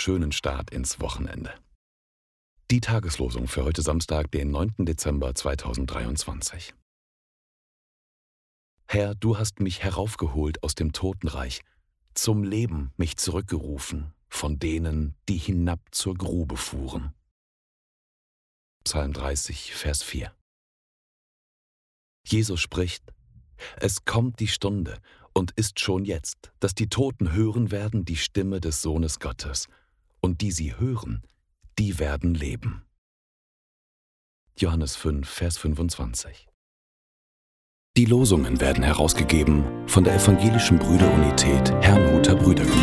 schönen Start ins Wochenende. Die Tageslosung für heute Samstag, den 9. Dezember 2023. Herr, du hast mich heraufgeholt aus dem Totenreich, zum Leben mich zurückgerufen von denen, die hinab zur Grube fuhren. Psalm 30, Vers 4. Jesus spricht, es kommt die Stunde und ist schon jetzt, dass die Toten hören werden die Stimme des Sohnes Gottes, und die sie hören, die werden leben. Johannes 5, Vers 25. Die Losungen werden herausgegeben von der Evangelischen Brüderunität Herrnhuter Brüdergemeine.